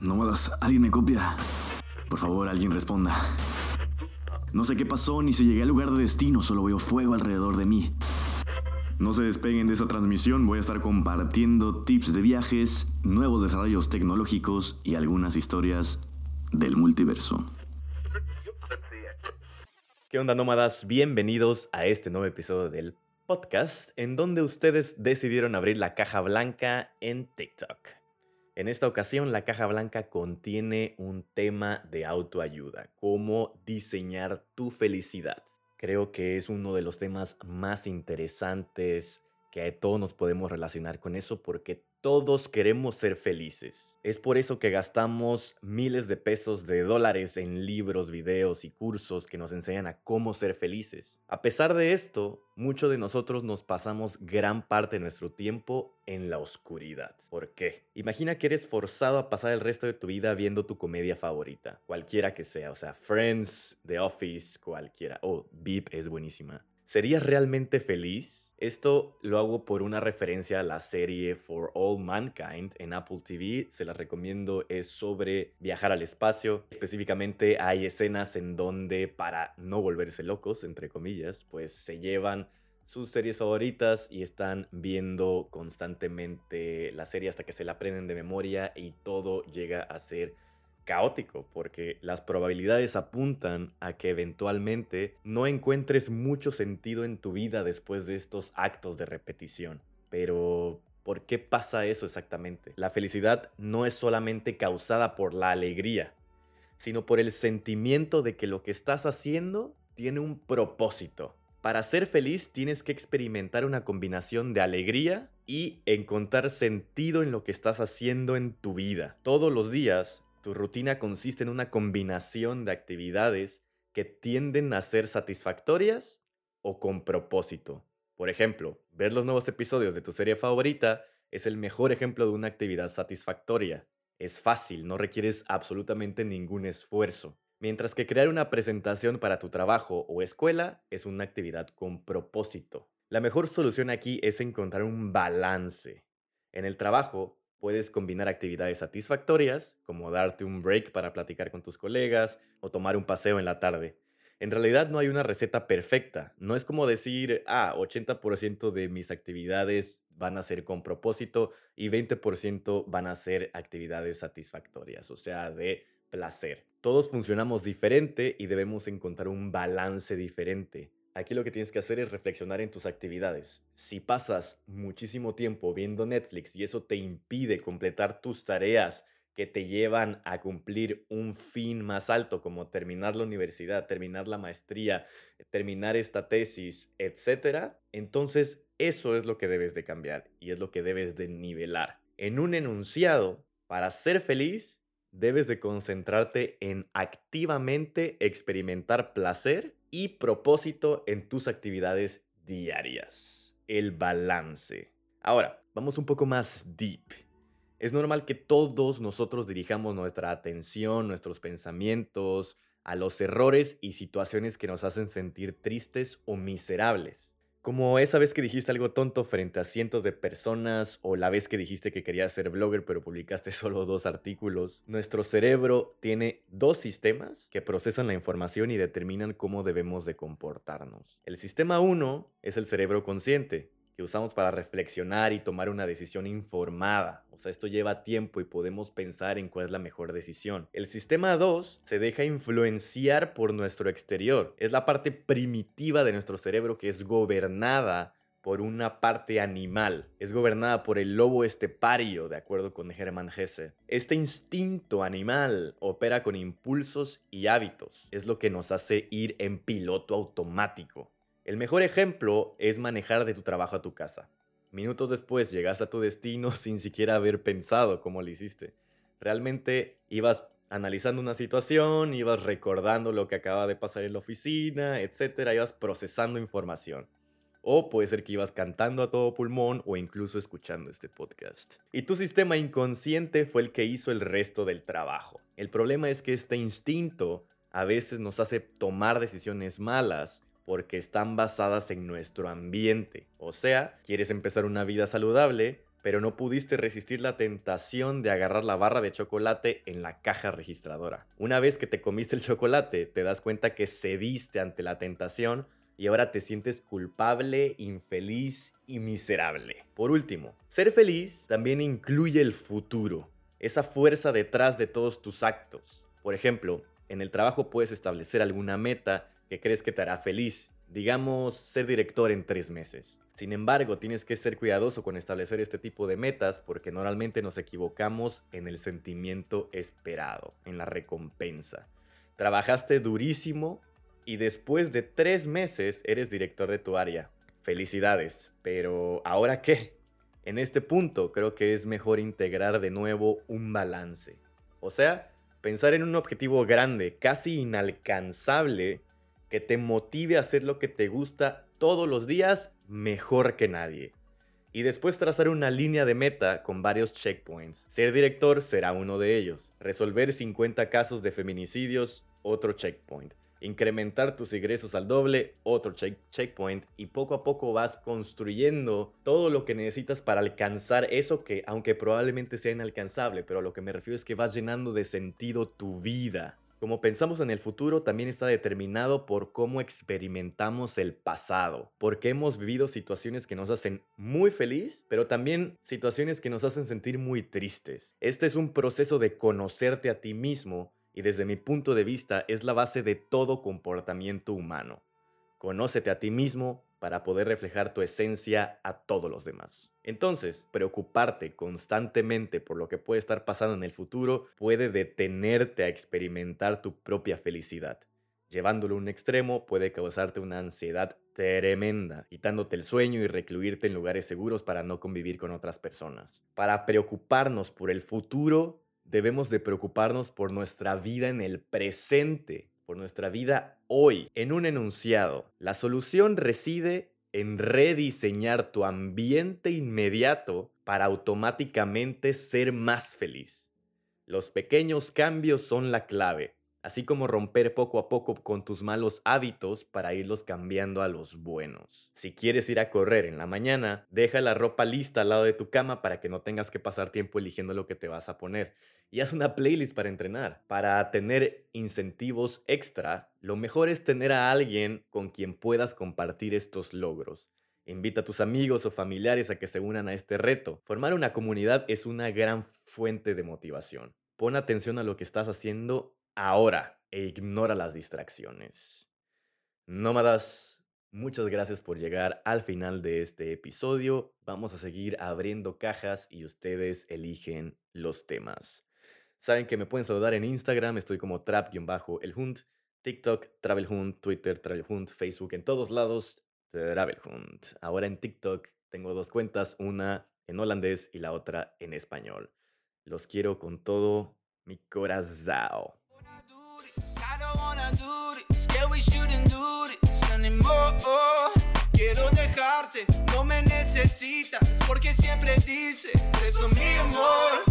No modas, alguien me copia. Por favor, alguien responda. No sé qué pasó ni si llegué al lugar de destino, solo veo fuego alrededor de mí. No se despeguen de esta transmisión, voy a estar compartiendo tips de viajes, nuevos desarrollos tecnológicos y algunas historias del multiverso. ¿Qué onda nómadas? Bienvenidos a este nuevo episodio del podcast en donde ustedes decidieron abrir la caja blanca en TikTok. En esta ocasión la caja blanca contiene un tema de autoayuda, cómo diseñar tu felicidad. Creo que es uno de los temas más interesantes todos nos podemos relacionar con eso porque todos queremos ser felices. Es por eso que gastamos miles de pesos de dólares en libros, videos y cursos que nos enseñan a cómo ser felices. A pesar de esto, muchos de nosotros nos pasamos gran parte de nuestro tiempo en la oscuridad. ¿Por qué? Imagina que eres forzado a pasar el resto de tu vida viendo tu comedia favorita, cualquiera que sea, o sea, Friends, The Office, cualquiera. Oh, Beep es buenísima. ¿Serías realmente feliz? Esto lo hago por una referencia a la serie For All Mankind en Apple TV. Se la recomiendo, es sobre viajar al espacio. Específicamente hay escenas en donde para no volverse locos, entre comillas, pues se llevan sus series favoritas y están viendo constantemente la serie hasta que se la aprenden de memoria y todo llega a ser caótico porque las probabilidades apuntan a que eventualmente no encuentres mucho sentido en tu vida después de estos actos de repetición. Pero, ¿por qué pasa eso exactamente? La felicidad no es solamente causada por la alegría, sino por el sentimiento de que lo que estás haciendo tiene un propósito. Para ser feliz tienes que experimentar una combinación de alegría y encontrar sentido en lo que estás haciendo en tu vida. Todos los días tu rutina consiste en una combinación de actividades que tienden a ser satisfactorias o con propósito. Por ejemplo, ver los nuevos episodios de tu serie favorita es el mejor ejemplo de una actividad satisfactoria. Es fácil, no requieres absolutamente ningún esfuerzo. Mientras que crear una presentación para tu trabajo o escuela es una actividad con propósito. La mejor solución aquí es encontrar un balance. En el trabajo, Puedes combinar actividades satisfactorias, como darte un break para platicar con tus colegas o tomar un paseo en la tarde. En realidad no hay una receta perfecta. No es como decir, ah, 80% de mis actividades van a ser con propósito y 20% van a ser actividades satisfactorias, o sea, de placer. Todos funcionamos diferente y debemos encontrar un balance diferente. Aquí lo que tienes que hacer es reflexionar en tus actividades. Si pasas muchísimo tiempo viendo Netflix y eso te impide completar tus tareas que te llevan a cumplir un fin más alto, como terminar la universidad, terminar la maestría, terminar esta tesis, etc., entonces eso es lo que debes de cambiar y es lo que debes de nivelar. En un enunciado, para ser feliz, debes de concentrarte en activamente experimentar placer y propósito en tus actividades diarias. El balance. Ahora, vamos un poco más deep. Es normal que todos nosotros dirijamos nuestra atención, nuestros pensamientos a los errores y situaciones que nos hacen sentir tristes o miserables. Como esa vez que dijiste algo tonto frente a cientos de personas o la vez que dijiste que querías ser blogger pero publicaste solo dos artículos, nuestro cerebro tiene dos sistemas que procesan la información y determinan cómo debemos de comportarnos. El sistema 1 es el cerebro consciente, que usamos para reflexionar y tomar una decisión informada. O sea, esto lleva tiempo y podemos pensar en cuál es la mejor decisión. El sistema 2 se deja influenciar por nuestro exterior. Es la parte primitiva de nuestro cerebro que es gobernada por una parte animal. Es gobernada por el lobo estepario, de acuerdo con Hermann Hesse. Este instinto animal opera con impulsos y hábitos. Es lo que nos hace ir en piloto automático. El mejor ejemplo es manejar de tu trabajo a tu casa. Minutos después llegaste a tu destino sin siquiera haber pensado cómo lo hiciste. Realmente ibas analizando una situación, ibas recordando lo que acaba de pasar en la oficina, etc. Ibas procesando información. O puede ser que ibas cantando a todo pulmón o incluso escuchando este podcast. Y tu sistema inconsciente fue el que hizo el resto del trabajo. El problema es que este instinto a veces nos hace tomar decisiones malas porque están basadas en nuestro ambiente. O sea, quieres empezar una vida saludable, pero no pudiste resistir la tentación de agarrar la barra de chocolate en la caja registradora. Una vez que te comiste el chocolate, te das cuenta que cediste ante la tentación y ahora te sientes culpable, infeliz y miserable. Por último, ser feliz también incluye el futuro, esa fuerza detrás de todos tus actos. Por ejemplo, en el trabajo puedes establecer alguna meta que crees que te hará feliz, digamos ser director en tres meses. Sin embargo, tienes que ser cuidadoso con establecer este tipo de metas porque normalmente nos equivocamos en el sentimiento esperado, en la recompensa. Trabajaste durísimo y después de tres meses eres director de tu área. Felicidades, pero ¿ahora qué? En este punto creo que es mejor integrar de nuevo un balance. O sea, pensar en un objetivo grande, casi inalcanzable, que te motive a hacer lo que te gusta todos los días mejor que nadie. Y después trazar una línea de meta con varios checkpoints. Ser director será uno de ellos. Resolver 50 casos de feminicidios, otro checkpoint incrementar tus ingresos al doble, otro checkpoint, y poco a poco vas construyendo todo lo que necesitas para alcanzar eso que, aunque probablemente sea inalcanzable, pero a lo que me refiero es que vas llenando de sentido tu vida. Como pensamos en el futuro, también está determinado por cómo experimentamos el pasado, porque hemos vivido situaciones que nos hacen muy feliz, pero también situaciones que nos hacen sentir muy tristes. Este es un proceso de conocerte a ti mismo y desde mi punto de vista es la base de todo comportamiento humano. Conócete a ti mismo para poder reflejar tu esencia a todos los demás. Entonces, preocuparte constantemente por lo que puede estar pasando en el futuro puede detenerte a experimentar tu propia felicidad. Llevándolo a un extremo puede causarte una ansiedad tremenda, quitándote el sueño y recluirte en lugares seguros para no convivir con otras personas. Para preocuparnos por el futuro, debemos de preocuparnos por nuestra vida en el presente, por nuestra vida hoy. En un enunciado, la solución reside en rediseñar tu ambiente inmediato para automáticamente ser más feliz. Los pequeños cambios son la clave así como romper poco a poco con tus malos hábitos para irlos cambiando a los buenos. Si quieres ir a correr en la mañana, deja la ropa lista al lado de tu cama para que no tengas que pasar tiempo eligiendo lo que te vas a poner. Y haz una playlist para entrenar. Para tener incentivos extra, lo mejor es tener a alguien con quien puedas compartir estos logros. Invita a tus amigos o familiares a que se unan a este reto. Formar una comunidad es una gran fuente de motivación. Pon atención a lo que estás haciendo ahora e ignora las distracciones. Nómadas, muchas gracias por llegar al final de este episodio. Vamos a seguir abriendo cajas y ustedes eligen los temas. Saben que me pueden saludar en Instagram, estoy como trap-elhunt, TikTok, TravelHunt, Twitter, TravelHunt, Facebook, en todos lados, TravelHunt. Ahora en TikTok tengo dos cuentas, una en holandés y la otra en español. Los quiero con todo mi corazón. Quiero dejarte, no me necesitas, porque siempre dices, eso mi amor.